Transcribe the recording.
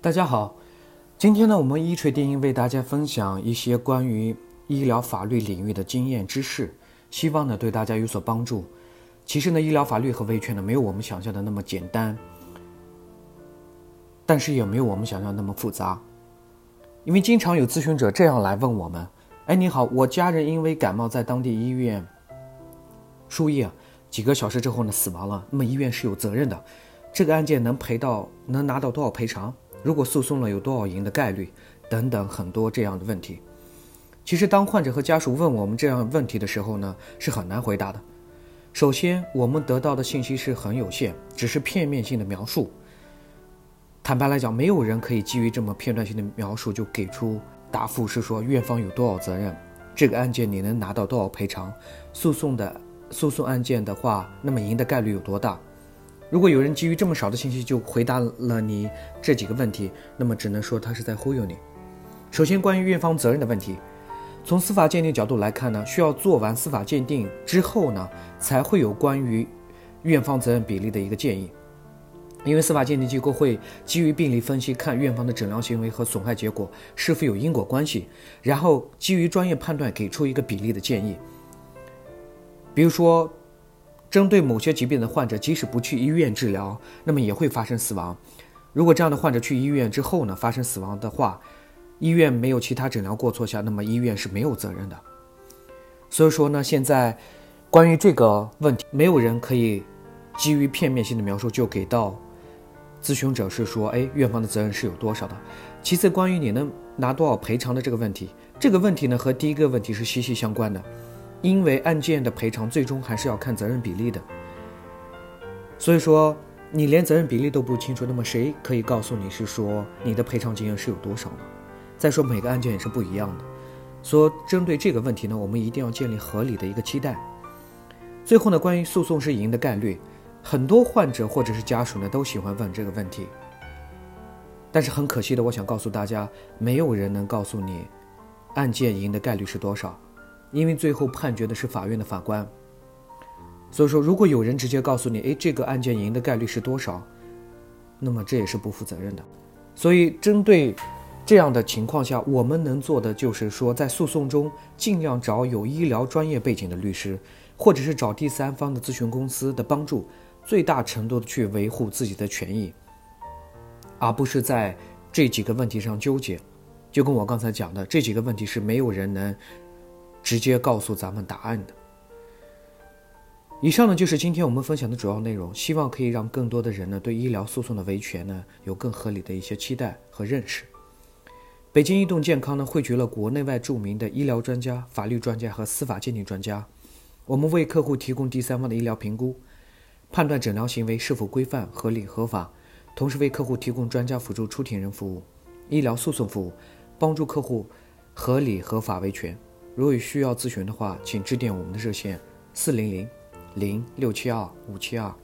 大家好，今天呢，我们一锤电音为大家分享一些关于医疗法律领域的经验知识，希望呢对大家有所帮助。其实呢，医疗法律和维权呢没有我们想象的那么简单，但是也没有我们想象那么复杂。因为经常有咨询者这样来问我们：“哎，你好，我家人因为感冒在当地医院输液，几个小时之后呢死亡了，那么医院是有责任的，这个案件能赔到能拿到多少赔偿？”如果诉讼了有多少赢的概率，等等很多这样的问题。其实，当患者和家属问我们这样问题的时候呢，是很难回答的。首先，我们得到的信息是很有限，只是片面性的描述。坦白来讲，没有人可以基于这么片段性的描述就给出答复，是说院方有多少责任，这个案件你能拿到多少赔偿，诉讼的诉讼案件的话，那么赢的概率有多大？如果有人基于这么少的信息就回答了你这几个问题，那么只能说他是在忽悠你。首先，关于院方责任的问题，从司法鉴定角度来看呢，需要做完司法鉴定之后呢，才会有关于院方责任比例的一个建议。因为司法鉴定机构会基于病例分析，看院方的诊疗行为和损害结果是否有因果关系，然后基于专业判断给出一个比例的建议。比如说。针对某些疾病的患者，即使不去医院治疗，那么也会发生死亡。如果这样的患者去医院之后呢，发生死亡的话，医院没有其他诊疗过错下，那么医院是没有责任的。所以说呢，现在关于这个问题，没有人可以基于片面性的描述就给到咨询者是说，哎，院方的责任是有多少的。其次，关于你能拿多少赔偿的这个问题，这个问题呢和第一个问题是息息相关的。因为案件的赔偿最终还是要看责任比例的，所以说你连责任比例都不清楚，那么谁可以告诉你是说你的赔偿金额是有多少呢？再说每个案件也是不一样的，所针对这个问题呢，我们一定要建立合理的一个期待。最后呢，关于诉讼是赢的概率，很多患者或者是家属呢都喜欢问这个问题，但是很可惜的，我想告诉大家，没有人能告诉你案件赢的概率是多少。因为最后判决的是法院的法官，所以说，如果有人直接告诉你，哎，这个案件赢的概率是多少，那么这也是不负责任的。所以，针对这样的情况下，我们能做的就是说，在诉讼中尽量找有医疗专业背景的律师，或者是找第三方的咨询公司的帮助，最大程度的去维护自己的权益，而不是在这几个问题上纠结。就跟我刚才讲的，这几个问题是没有人能。直接告诉咱们答案的。以上呢就是今天我们分享的主要内容，希望可以让更多的人呢对医疗诉讼的维权呢有更合理的一些期待和认识。北京移动健康呢汇聚了国内外著名的医疗专家、法律专家和司法鉴定专家，我们为客户提供第三方的医疗评估，判断诊疗行为是否规范、合理、合法，同时为客户提供专家辅助出庭人服务、医疗诉讼服务，帮助客户合理合法维权。如果有需要咨询的话，请致电我们的热线：四零零零六七二五七二。